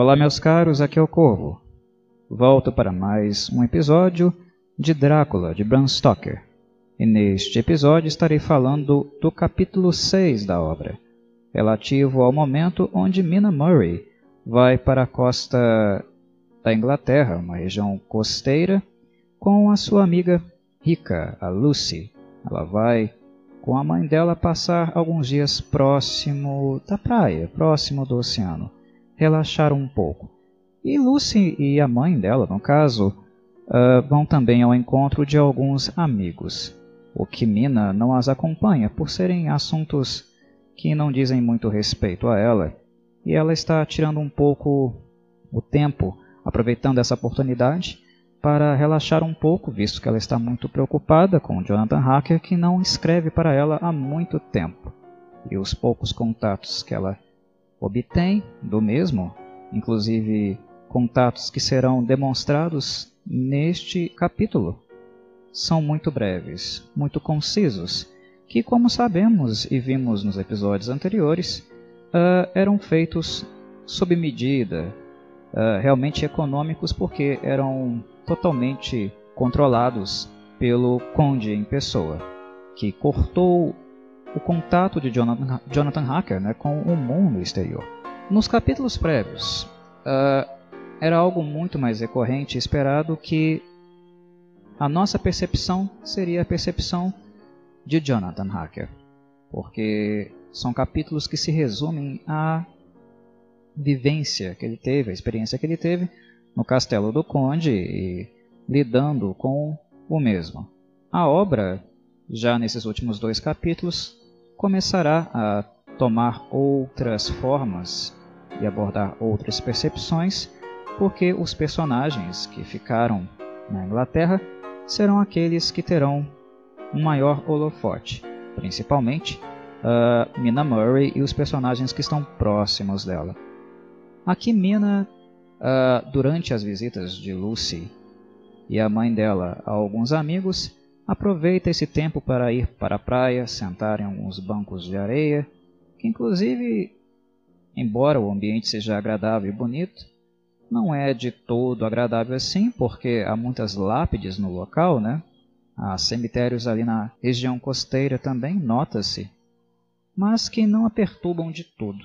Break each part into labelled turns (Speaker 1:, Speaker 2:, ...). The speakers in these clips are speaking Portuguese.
Speaker 1: Olá, meus caros, aqui é o Corvo. Volto para mais um episódio de Drácula, de Bram Stoker. E neste episódio estarei falando do capítulo 6 da obra, relativo ao momento onde Mina Murray vai para a costa da Inglaterra, uma região costeira, com a sua amiga rica, a Lucy. Ela vai com a mãe dela passar alguns dias próximo da praia, próximo do oceano, relaxar um pouco. E Lucy e a mãe dela, no caso, uh, vão também ao encontro de alguns amigos. O que Mina não as acompanha por serem assuntos que não dizem muito respeito a ela, e ela está tirando um pouco o tempo, aproveitando essa oportunidade para relaxar um pouco, visto que ela está muito preocupada com Jonathan Hacker, que não escreve para ela há muito tempo. E os poucos contatos que ela obtém do mesmo, inclusive contatos que serão demonstrados neste capítulo, são muito breves, muito concisos, que, como sabemos e vimos nos episódios anteriores, uh, eram feitos sob medida, uh, realmente econômicos, porque eram totalmente controlados pelo conde em pessoa, que cortou o contato de Jonathan, Jonathan Hacker né, com o mundo exterior. Nos capítulos prévios, uh, era algo muito mais recorrente e esperado que a nossa percepção seria a percepção de Jonathan Hacker, porque são capítulos que se resumem à vivência que ele teve, a experiência que ele teve no Castelo do Conde e lidando com o mesmo. A obra, já nesses últimos dois capítulos, começará a tomar outras formas e abordar outras percepções, porque os personagens que ficaram na Inglaterra serão aqueles que terão um maior holofote, principalmente uh, Mina Murray e os personagens que estão próximos dela. Aqui Mina uh, durante as visitas de Lucy e a mãe dela a alguns amigos, aproveita esse tempo para ir para a praia, sentar em alguns bancos de areia, que inclusive, embora o ambiente seja agradável e bonito, não é de todo agradável assim, porque há muitas lápides no local, né? Há cemitérios ali na região costeira também, nota-se, mas que não a perturbam de tudo.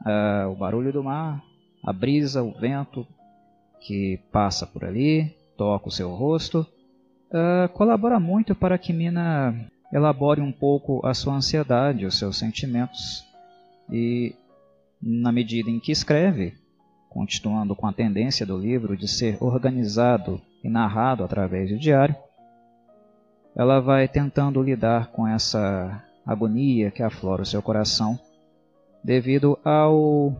Speaker 1: Uh, o barulho do mar, a brisa, o vento que passa por ali, toca o seu rosto, uh, colabora muito para que Mina elabore um pouco a sua ansiedade, os seus sentimentos. E, na medida em que escreve, continuando com a tendência do livro de ser organizado e narrado através de diário, ela vai tentando lidar com essa agonia que aflora o seu coração devido ao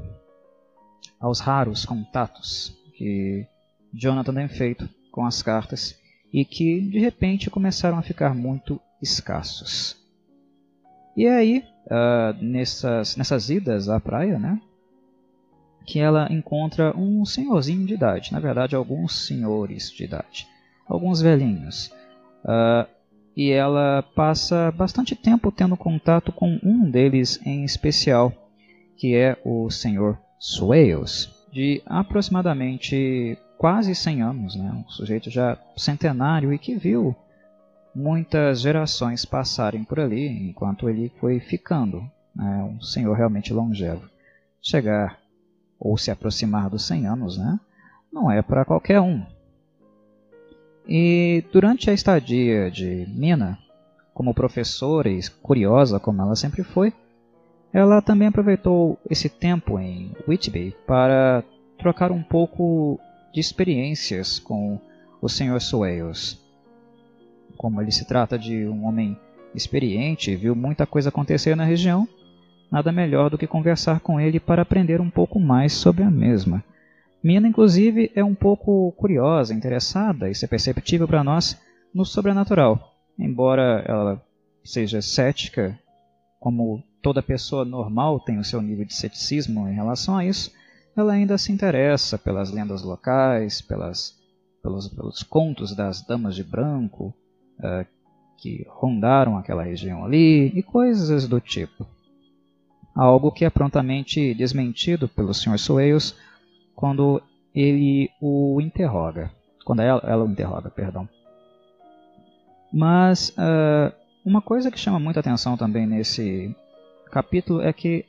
Speaker 1: aos raros contatos que Jonathan tem feito com as cartas e que de repente começaram a ficar muito escassos. E é aí, uh, nessas, nessas idas à praia, né, que ela encontra um senhorzinho de idade, na verdade, alguns senhores de idade, alguns velhinhos. Uh, e ela passa bastante tempo tendo contato com um deles em especial, que é o senhor Swales, de aproximadamente quase 100 anos, né? um sujeito já centenário e que viu muitas gerações passarem por ali enquanto ele foi ficando, né? um senhor realmente longevo. Chegar ou se aproximar dos 100 anos né? não é para qualquer um. E durante a estadia de Mina, como professora e curiosa como ela sempre foi, ela também aproveitou esse tempo em Whitby para trocar um pouco de experiências com o Sr. Swales. Como ele se trata de um homem experiente viu muita coisa acontecer na região, nada melhor do que conversar com ele para aprender um pouco mais sobre a mesma. Mina, inclusive, é um pouco curiosa, interessada, isso é perceptível para nós, no sobrenatural. Embora ela seja cética, como toda pessoa normal tem o seu nível de ceticismo em relação a isso, ela ainda se interessa pelas lendas locais, pelas, pelos, pelos contos das damas de branco uh, que rondaram aquela região ali e coisas do tipo. Algo que é prontamente desmentido pelo Sr. Swales quando ele o interroga. Quando ela, ela o interroga, perdão. Mas uh, uma coisa que chama muita atenção também nesse capítulo é que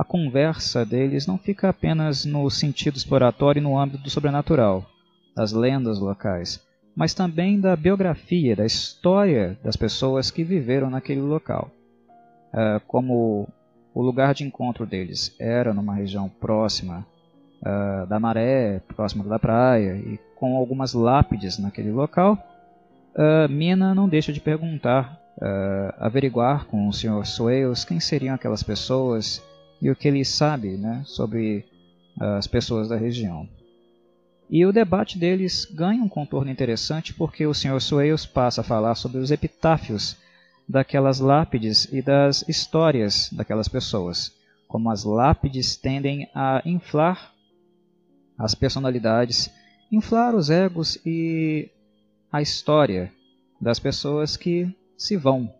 Speaker 1: a conversa deles não fica apenas no sentido exploratório e no âmbito do sobrenatural, das lendas locais, mas também da biografia, da história das pessoas que viveram naquele local. Uh, como o lugar de encontro deles era numa região próxima uh, da maré, próxima da praia, e com algumas lápides naquele local, uh, Mina não deixa de perguntar, averiguar com o Sr. Swales quem seriam aquelas pessoas e o que ele sabe né, sobre as pessoas da região. E o debate deles ganha um contorno interessante porque o Sr. Swales passa a falar sobre os epitáfios daquelas lápides e das histórias daquelas pessoas, como as lápides tendem a inflar as personalidades, inflar os egos e a história das pessoas que se vão,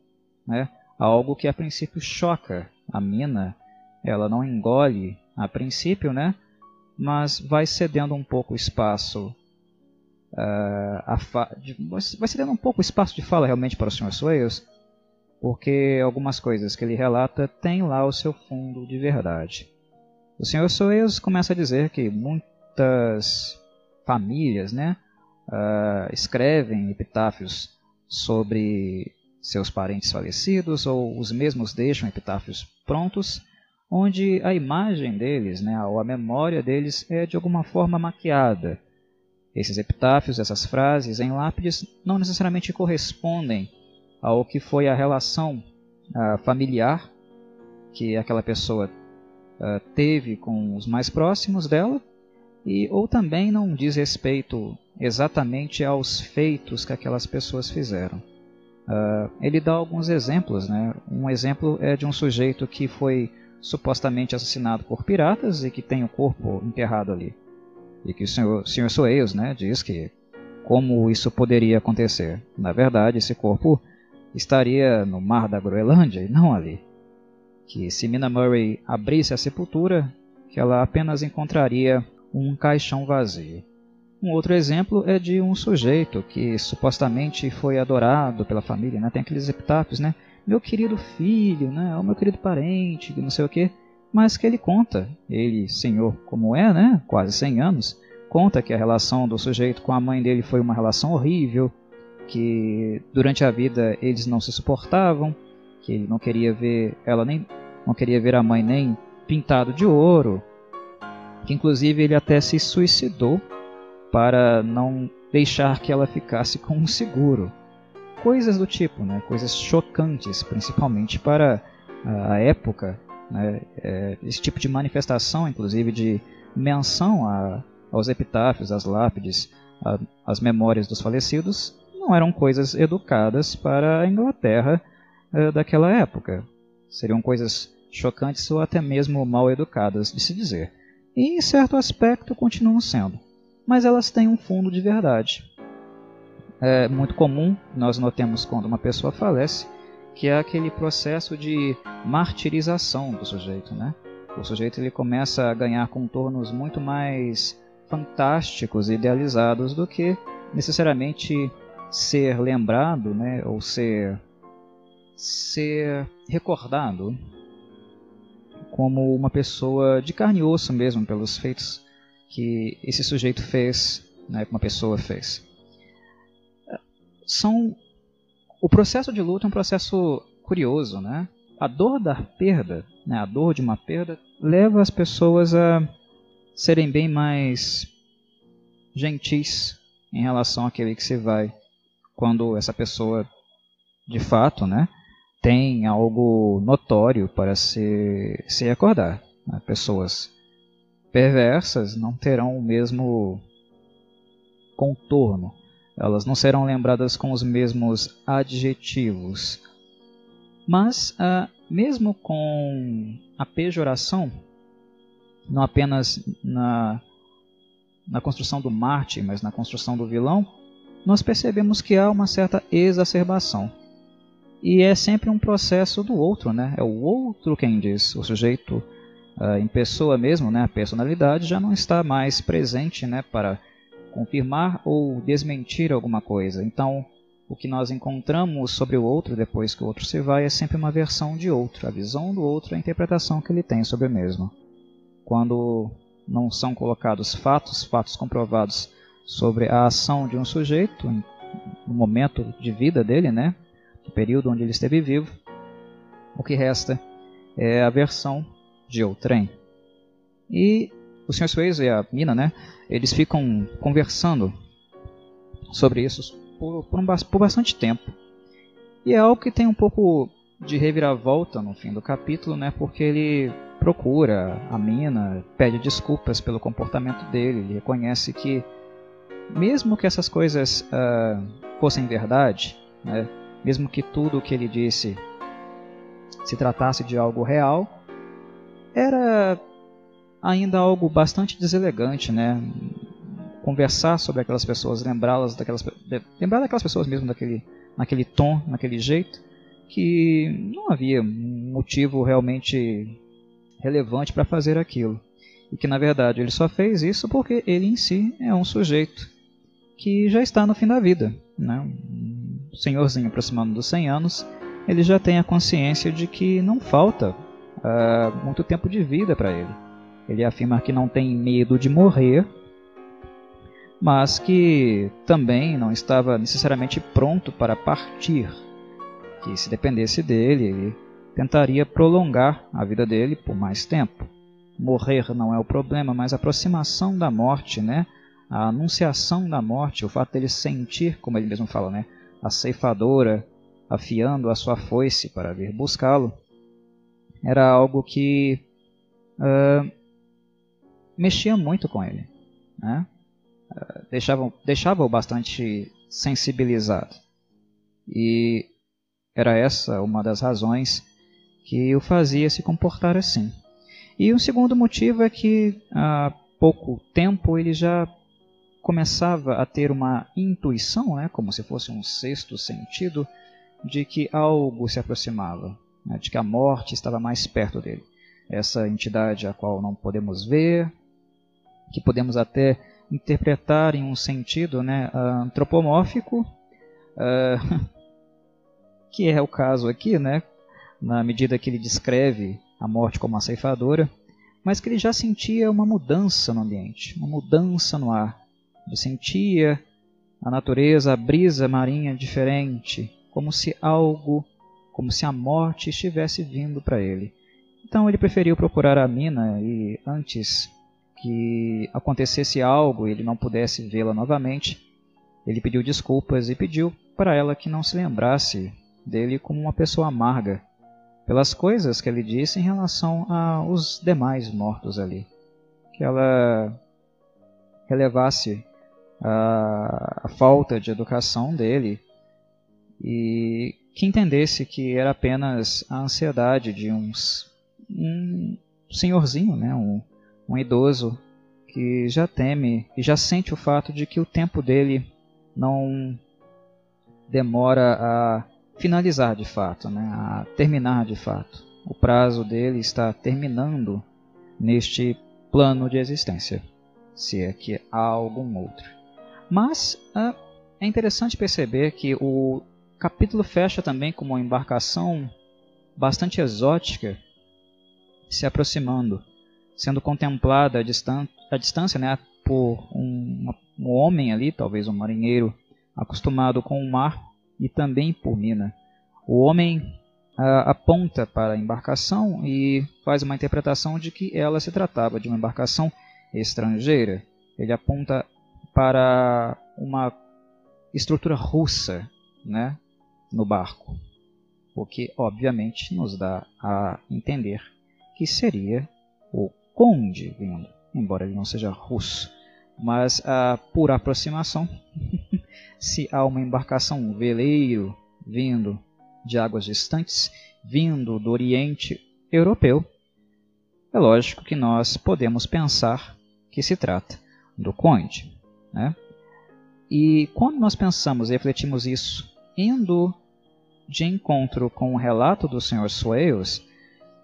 Speaker 1: né? Algo que a princípio choca a mina, ela não engole a princípio, né? Mas vai cedendo um pouco o espaço Uh, vai cedendo um pouco espaço de fala realmente para o Sr. Swales, porque algumas coisas que ele relata têm lá o seu fundo de verdade. O Sr. Soeiros começa a dizer que muitas famílias né, uh, escrevem epitáfios sobre seus parentes falecidos ou os mesmos deixam epitáfios prontos, onde a imagem deles, né, ou a memória deles é de alguma forma maquiada. Esses epitáfios, essas frases em lápides, não necessariamente correspondem ao que foi a relação uh, familiar que aquela pessoa uh, teve com os mais próximos dela, e ou também não diz respeito exatamente aos feitos que aquelas pessoas fizeram. Uh, ele dá alguns exemplos. Né? Um exemplo é de um sujeito que foi supostamente assassinado por piratas e que tem o corpo enterrado ali. E que o senhor, senhor Soeiros né, diz que como isso poderia acontecer. Na verdade, esse corpo estaria no mar da Groenlândia e não ali. Que se Mina Murray abrisse a sepultura, que ela apenas encontraria um caixão vazio. Um outro exemplo é de um sujeito que supostamente foi adorado pela família, né? tem aqueles epitáfios, né? Meu querido filho, né? O meu querido parente, não sei o que. Mas que ele conta, ele, senhor como é, né? Quase 100 anos, conta que a relação do sujeito com a mãe dele foi uma relação horrível, que durante a vida eles não se suportavam, que ele não queria ver ela nem não queria ver a mãe nem pintado de ouro, que inclusive ele até se suicidou para não deixar que ela ficasse com um seguro. Coisas do tipo, né? coisas chocantes, principalmente para a época. Né? É, esse tipo de manifestação, inclusive de menção a, aos epitáfios, às lápides, às memórias dos falecidos, não eram coisas educadas para a Inglaterra uh, daquela época. Seriam coisas chocantes ou até mesmo mal educadas de se dizer. E em certo aspecto continuam sendo. Mas elas têm um fundo de verdade. É muito comum nós notemos quando uma pessoa falece que é aquele processo de martirização do sujeito, né? O sujeito ele começa a ganhar contornos muito mais fantásticos e idealizados do que necessariamente ser lembrado, né, ou ser ser recordado como uma pessoa de carne e osso mesmo pelos feitos que esse sujeito fez, né, que uma pessoa fez. São o processo de luto é um processo curioso, né? A dor da perda, né, a dor de uma perda leva as pessoas a serem bem mais gentis em relação àquele que se vai quando essa pessoa de fato né, tem algo notório para se, se acordar. Né? Pessoas perversas não terão o mesmo contorno, elas não serão lembradas com os mesmos adjetivos. Mas, ah, mesmo com a pejoração, não apenas na, na construção do Marte, mas na construção do vilão, nós percebemos que há uma certa exacerbação. E é sempre um processo do outro, né? É o outro quem diz. O sujeito uh, em pessoa mesmo, né, a personalidade já não está mais presente né, para confirmar ou desmentir alguma coisa. Então, o que nós encontramos sobre o outro depois que o outro se vai é sempre uma versão de outro, a visão do outro, a interpretação que ele tem sobre o mesmo. Quando não são colocados fatos, fatos comprovados sobre a ação de um sujeito no momento de vida dele, né, no período onde ele esteve vivo, o que resta é a versão de outrem. E o Sr. Swayze e a Mina, né, eles ficam conversando sobre isso por, por, um, por bastante tempo. E é algo que tem um pouco de reviravolta no fim do capítulo, né, porque ele procura a Mina, pede desculpas pelo comportamento dele, ele reconhece que mesmo que essas coisas uh, fossem verdade, né, mesmo que tudo o que ele disse se tratasse de algo real, era ainda algo bastante deselegante, né? Conversar sobre aquelas pessoas, lembrá-las daquelas, lembrar daquelas pessoas mesmo daquele, naquele tom, naquele jeito, que não havia motivo realmente relevante para fazer aquilo. E que na verdade ele só fez isso porque ele em si é um sujeito que já está no fim da vida. Né? Um senhorzinho aproximando dos 100 anos, ele já tem a consciência de que não falta uh, muito tempo de vida para ele. Ele afirma que não tem medo de morrer, mas que também não estava necessariamente pronto para partir. Que se dependesse dele, ele tentaria prolongar a vida dele por mais tempo. Morrer não é o problema, mas a aproximação da morte, né? a anunciação da morte, o fato dele sentir, como ele mesmo fala, né? a ceifadora afiando a sua foice para vir buscá-lo, era algo que uh, mexia muito com ele, né? Uh, deixava, deixava-o bastante sensibilizado. E era essa uma das razões que o fazia se comportar assim. E o segundo motivo é que há pouco tempo ele já começava a ter uma intuição, né, como se fosse um sexto sentido, de que algo se aproximava, né, de que a morte estava mais perto dele. Essa entidade a qual não podemos ver, que podemos até interpretar em um sentido né, antropomórfico, uh, que é o caso aqui, né, na medida que ele descreve a morte como uma ceifadora, mas que ele já sentia uma mudança no ambiente, uma mudança no ar. Ele sentia a natureza, a brisa marinha diferente, como se algo, como se a morte estivesse vindo para ele. Então ele preferiu procurar a mina e antes que acontecesse algo e ele não pudesse vê-la novamente, ele pediu desculpas e pediu para ela que não se lembrasse dele como uma pessoa amarga pelas coisas que ele disse em relação aos demais mortos ali. Que ela relevasse a, a falta de educação dele e que entendesse que era apenas a ansiedade de uns, um senhorzinho, né, um, um idoso que já teme e já sente o fato de que o tempo dele não demora a finalizar de fato, né, a terminar de fato. O prazo dele está terminando neste plano de existência, se é que há algum outro. Mas ah, é interessante perceber que o capítulo fecha também com uma embarcação bastante exótica se aproximando, sendo contemplada a, distância né, por um, um homem ali, talvez um marinheiro acostumado com o mar, e também por Mina. O homem aponta para a embarcação e faz uma interpretação de que ela se tratava de uma embarcação estrangeira. Ele aponta para uma estrutura russa, né, no barco, o que obviamente nos dá a entender que seria conde vindo, embora ele não seja russo. Mas ah, por aproximação, se há uma embarcação, um veleiro vindo de águas distantes, vindo do Oriente Europeu, é lógico que nós podemos pensar que se trata do conde. Né? E quando nós pensamos e refletimos isso, indo de encontro com o relato do Sr. Swales,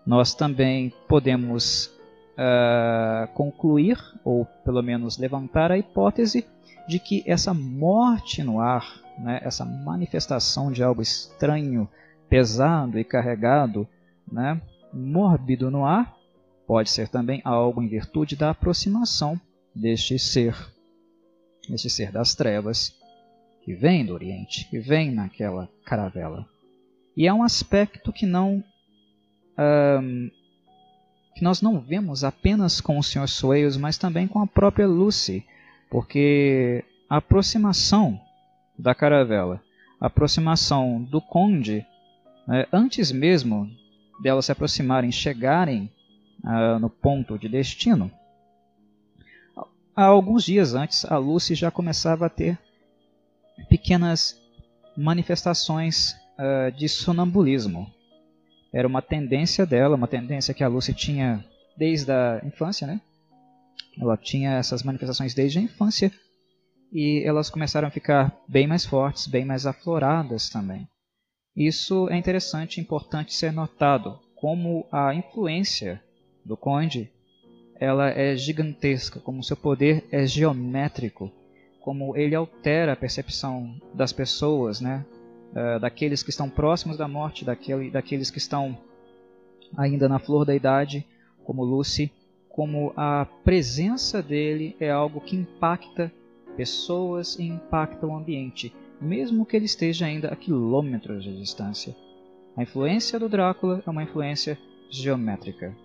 Speaker 1: nós também podemos uh, concluir, ou pelo menos levantar a hipótese de que essa morte no ar, né, essa manifestação de algo estranho, pesado e carregado, né, mórbido no ar, pode ser também algo em virtude da aproximação deste ser, este ser das trevas, que vem do Oriente, que vem naquela caravela. E é um aspecto que não um, que nós não vemos apenas com o Sr. Swales, mas também com a própria Lucy, porque a aproximação da caravela, a aproximação do conde, né, antes mesmo delas se aproximarem, chegarem uh, no ponto de destino, há alguns dias antes a Lucy já começava a ter pequenas manifestações uh, de sonambulismo. Era uma tendência dela, uma tendência que a Lucy tinha desde a infância, né? Ela tinha essas manifestações desde a infância e elas começaram a ficar bem mais fortes, bem mais afloradas também. Isso é interessante, importante ser notado, como a influência do conde ela é gigantesca, como seu poder é geométrico, como ele altera a percepção das pessoas, né? Uh, daqueles que estão próximos da morte, daquele, daqueles que estão ainda na flor da idade, como Lucy, como a presença dele é algo que impacta pessoas e impacta o ambiente, mesmo que ele esteja ainda a quilômetros de distância. A influência do Drácula é uma influência geométrica.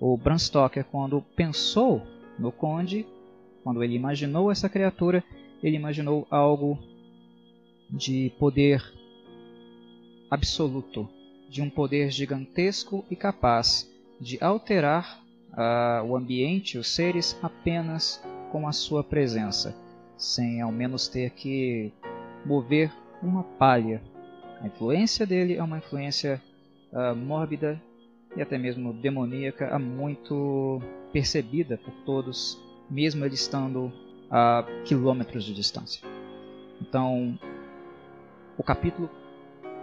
Speaker 1: O Bram Stoker, quando pensou no Conde, quando ele imaginou essa criatura, ele imaginou algo de poder absoluto, de um poder gigantesco e capaz de alterar uh, o ambiente, os seres, apenas com a sua presença, sem ao menos ter que mover uma palha. A influência dele é uma influência uh, mórbida e até mesmo demoníaca, muito percebida por todos, mesmo ele estando a quilômetros de distância. Então, o capítulo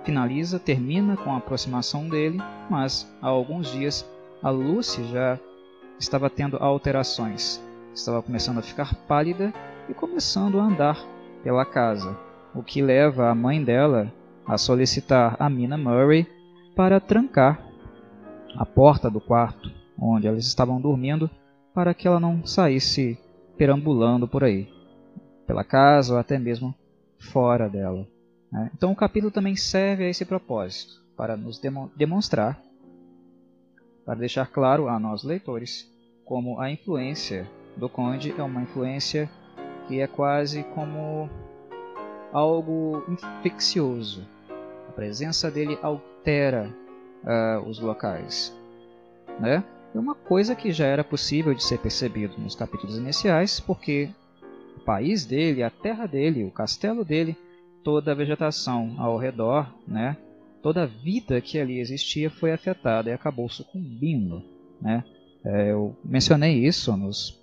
Speaker 1: finaliza, termina com a aproximação dele, mas há alguns dias a Lucy já estava tendo alterações. Estava começando a ficar pálida e começando a andar pela casa, o que leva a mãe dela a solicitar a Mina Murray para trancar a porta do quarto onde elas estavam dormindo para que ela não saísse perambulando por aí, pela casa ou até mesmo fora dela. Né? Então o capítulo também serve a esse propósito, para nos demonstrar para deixar claro a nós leitores como a influência do conde é uma influência que é quase como algo infeccioso. A presença dele altera uh, os locais. Né? É uma coisa que já era possível de ser percebido nos capítulos iniciais, porque o país dele, a terra dele, o castelo dele, toda a vegetação ao redor, né, toda a vida que ali existia foi afetada e acabou sucumbindo. Né? É, eu mencionei isso nos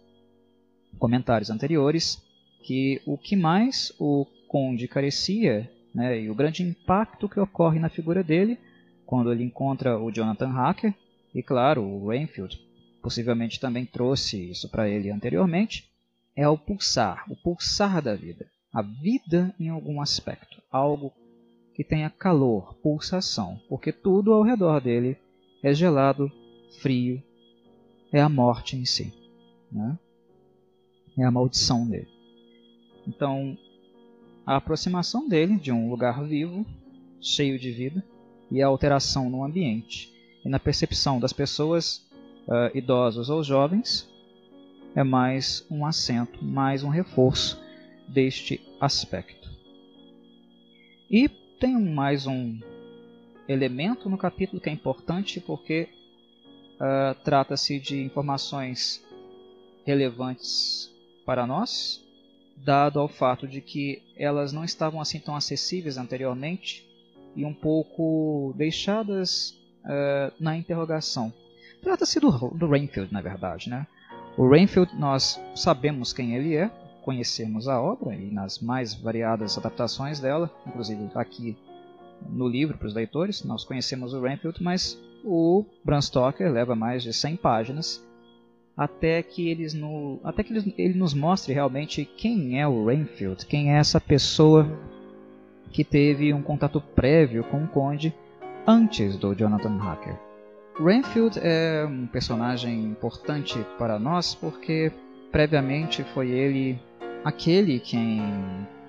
Speaker 1: comentários anteriores, que o que mais o Conde carecia, né, e o grande impacto que ocorre na figura dele, quando ele encontra o Jonathan Hacker, e claro, o Rainfield possivelmente também trouxe isso para ele anteriormente, é o pulsar, o pulsar da vida. A vida em algum aspecto, algo que tenha calor, pulsação, porque tudo ao redor dele é gelado, frio, é a morte em si. Né? É a maldição dele. Então, a aproximação dele de um lugar vivo, cheio de vida, e a alteração no ambiente e na percepção das pessoas, uh, idosos ou jovens, é mais um acento, mais um reforço deste aspecto. E tem mais um elemento no capítulo que é importante porque uh, trata-se de informações relevantes para nós, dado ao fato de que elas não estavam assim tão acessíveis anteriormente e um pouco deixadas uh, na interrogação. Trata-se do, do Rainfield, na verdade. Né? O Rainfield, nós sabemos quem ele é, conhecemos a obra e nas mais variadas adaptações dela, inclusive aqui no livro para os leitores, nós conhecemos o Renfield, mas o Bram Stoker leva mais de 100 páginas até que, eles no, até que ele, ele nos mostre realmente quem é o Rainfield, quem é essa pessoa que teve um contato prévio com o Conde antes do Jonathan Hacker. Rainfield é um personagem importante para nós porque previamente foi ele aquele quem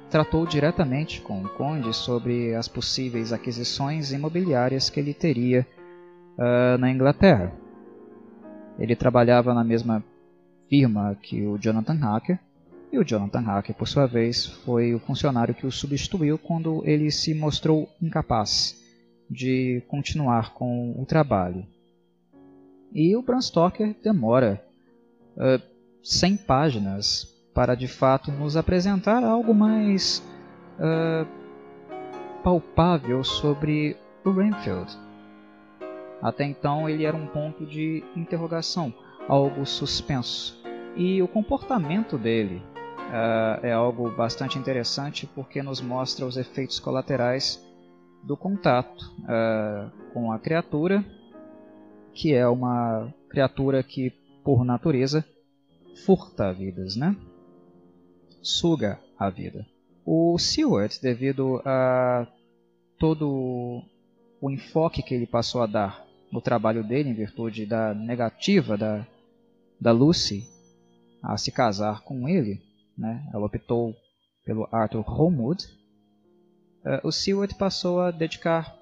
Speaker 1: tratou diretamente com o Conde sobre as possíveis aquisições imobiliárias que ele teria uh, na Inglaterra. Ele trabalhava na mesma firma que o Jonathan Hacker, e o Jonathan Hacker, por sua vez, foi o funcionário que o substituiu quando ele se mostrou incapaz de continuar com o trabalho. E o Bram Stoker demora uh, 100 páginas para de fato nos apresentar algo mais uh, palpável sobre o Renfield. Até então ele era um ponto de interrogação, algo suspenso. E o comportamento dele uh, é algo bastante interessante porque nos mostra os efeitos colaterais do contato uh, com a criatura, que é uma criatura que, por natureza, furta vidas, né? Suga a vida. O Seward, devido a todo o enfoque que ele passou a dar no trabalho dele, em virtude da negativa da, da Lucy a se casar com ele, né? ela optou pelo Arthur Holmwood, uh, o Seward passou a dedicar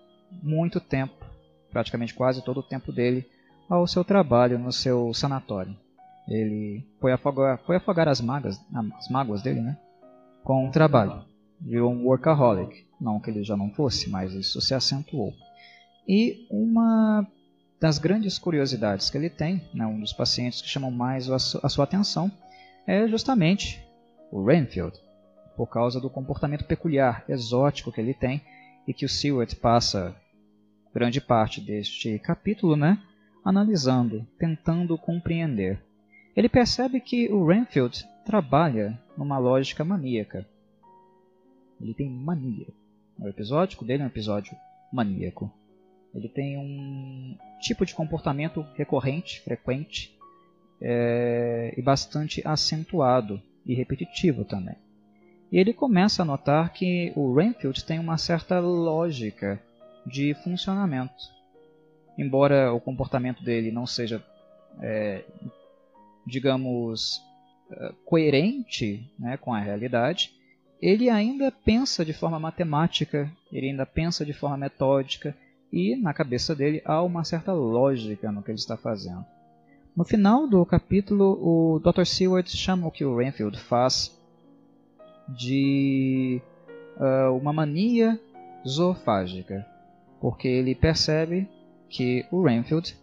Speaker 1: muito tempo, praticamente quase todo o tempo dele, ao seu trabalho no seu sanatório. Ele foi afogar, foi afogar as, magas, as mágoas dele né? com o trabalho. Virou um workaholic. Não que ele já não fosse, mas isso se acentuou. E uma das grandes curiosidades que ele tem, né, um dos pacientes que chamam mais a, a sua atenção, é justamente o Renfield, por causa do comportamento peculiar, exótico que ele tem e que o Seward passa grande parte deste capítulo né, analisando, tentando compreender. Ele percebe que o Renfield trabalha numa lógica maníaca. Ele tem mania. O episódio dele é um episódio maníaco. Ele tem um tipo de comportamento recorrente, frequente é, e bastante acentuado e repetitivo também. E ele começa a notar que o Renfield tem uma certa lógica de funcionamento. Embora o comportamento dele não seja, é, digamos, é, coerente né, com a realidade, ele ainda pensa de forma matemática, ele ainda pensa de forma metódica, e na cabeça dele há uma certa lógica no que ele está fazendo. No final do capítulo, o Dr. Seward chama o que o Renfield faz de uh, uma mania zoofágica, porque ele percebe que o Renfield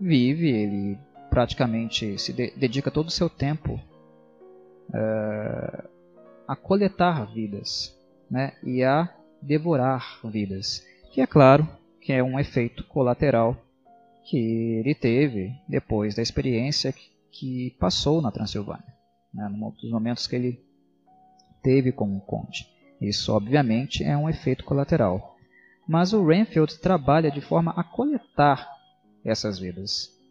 Speaker 1: vive, ele praticamente se de dedica todo o seu tempo uh, a coletar vidas né, e a devorar vidas. Que é claro, que é um efeito colateral que ele teve depois da experiência que passou na Transilvânia, né, nos momentos que ele teve como conde. Isso, obviamente, é um efeito colateral. Mas o Renfield trabalha de forma a coletar essas vidas.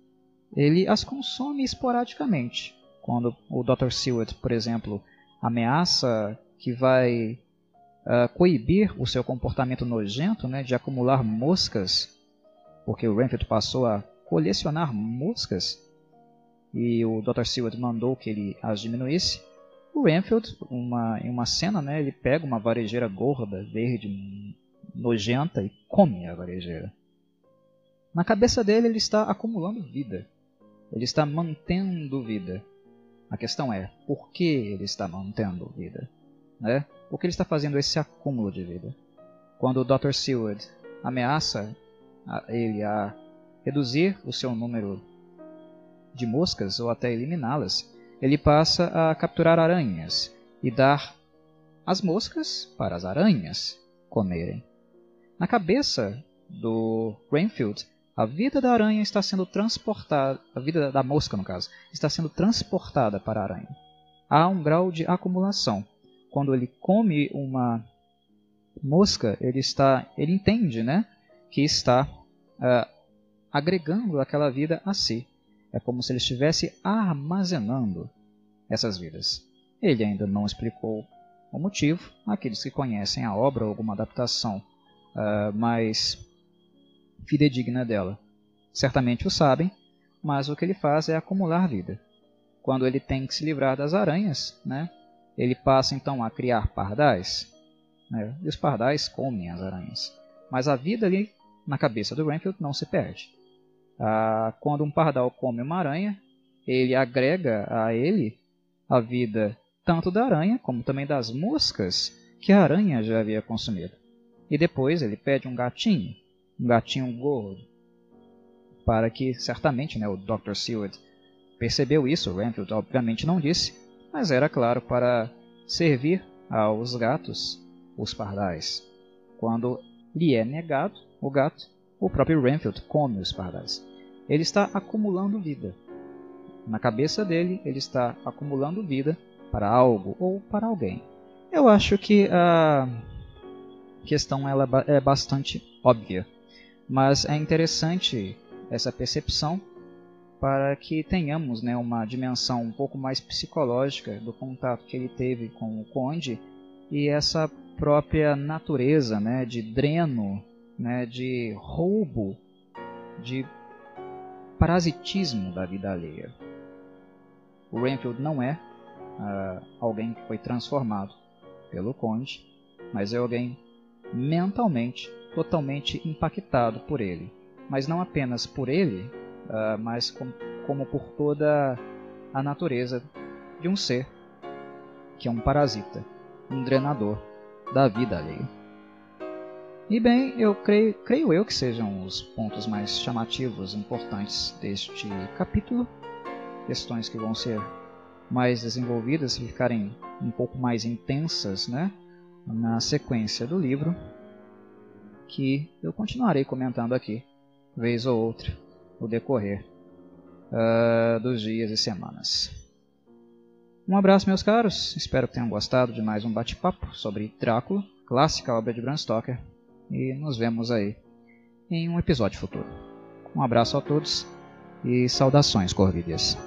Speaker 1: Ele as consome esporadicamente. Quando o Dr. Seward, por exemplo, ameaça que vai uh, coibir o seu comportamento nojento né, de acumular moscas, porque o Renfield passou a colecionar moscas e o Dr. Seward mandou que ele as diminuísse. O Renfield, uma, em uma cena, né, ele pega uma varejeira gorda, verde, nojenta e come a varejeira. Na cabeça dele, ele está acumulando vida. Ele está mantendo vida. A questão é, por que ele está mantendo vida? Né? Por que ele está fazendo esse acúmulo de vida? Quando o Dr. Seward ameaça a ele a reduzir o seu número de moscas ou até eliminá-las, ele passa a capturar aranhas e dar as moscas para as aranhas comerem. Na cabeça do Rainfield, a vida da aranha está sendo transportada, a vida da mosca no caso, está sendo transportada para a aranha. Há um grau de acumulação. Quando ele come uma mosca, ele está, ele entende, né, que está uh, agregando aquela vida a si. É como se ele estivesse armazenando essas vidas. Ele ainda não explicou o motivo. Aqueles que conhecem a obra ou alguma adaptação uh, mais fidedigna dela certamente o sabem, mas o que ele faz é acumular vida. Quando ele tem que se livrar das aranhas, né, ele passa então a criar pardais, né, e os pardais comem as aranhas. Mas a vida ali na cabeça do Renfield não se perde. Ah, quando um pardal come uma aranha, ele agrega a ele a vida tanto da aranha como também das moscas que a aranha já havia consumido. E depois ele pede um gatinho, um gatinho gordo, para que certamente né, o Dr. Seward percebeu isso, Renfield obviamente não disse, mas era claro para servir aos gatos os pardais. Quando lhe é negado o gato, o próprio Renfield come os pardais. Ele está acumulando vida. Na cabeça dele, ele está acumulando vida para algo ou para alguém. Eu acho que a questão ela é bastante óbvia, mas é interessante essa percepção para que tenhamos né, uma dimensão um pouco mais psicológica do contato que ele teve com o conde e essa própria natureza né, de dreno, né, de roubo, de parasitismo da vida alheia. O Renfield não é uh, alguém que foi transformado pelo conde, mas é alguém mentalmente totalmente impactado por ele. Mas não apenas por ele, uh, mas com, como por toda a natureza de um ser que é um parasita, um drenador da vida alheia. E bem, eu creio, creio eu que sejam os pontos mais chamativos, importantes deste capítulo, questões que vão ser mais desenvolvidas ficarem um pouco mais intensas, né, na sequência do livro, que eu continuarei comentando aqui vez ou outra, no decorrer uh, dos dias e semanas. Um abraço, meus caros. Espero que tenham gostado de mais um bate-papo sobre Drácula, clássica obra de Bram Stoker. E nos vemos aí em um episódio futuro. Um abraço a todos e saudações, Corvídeas.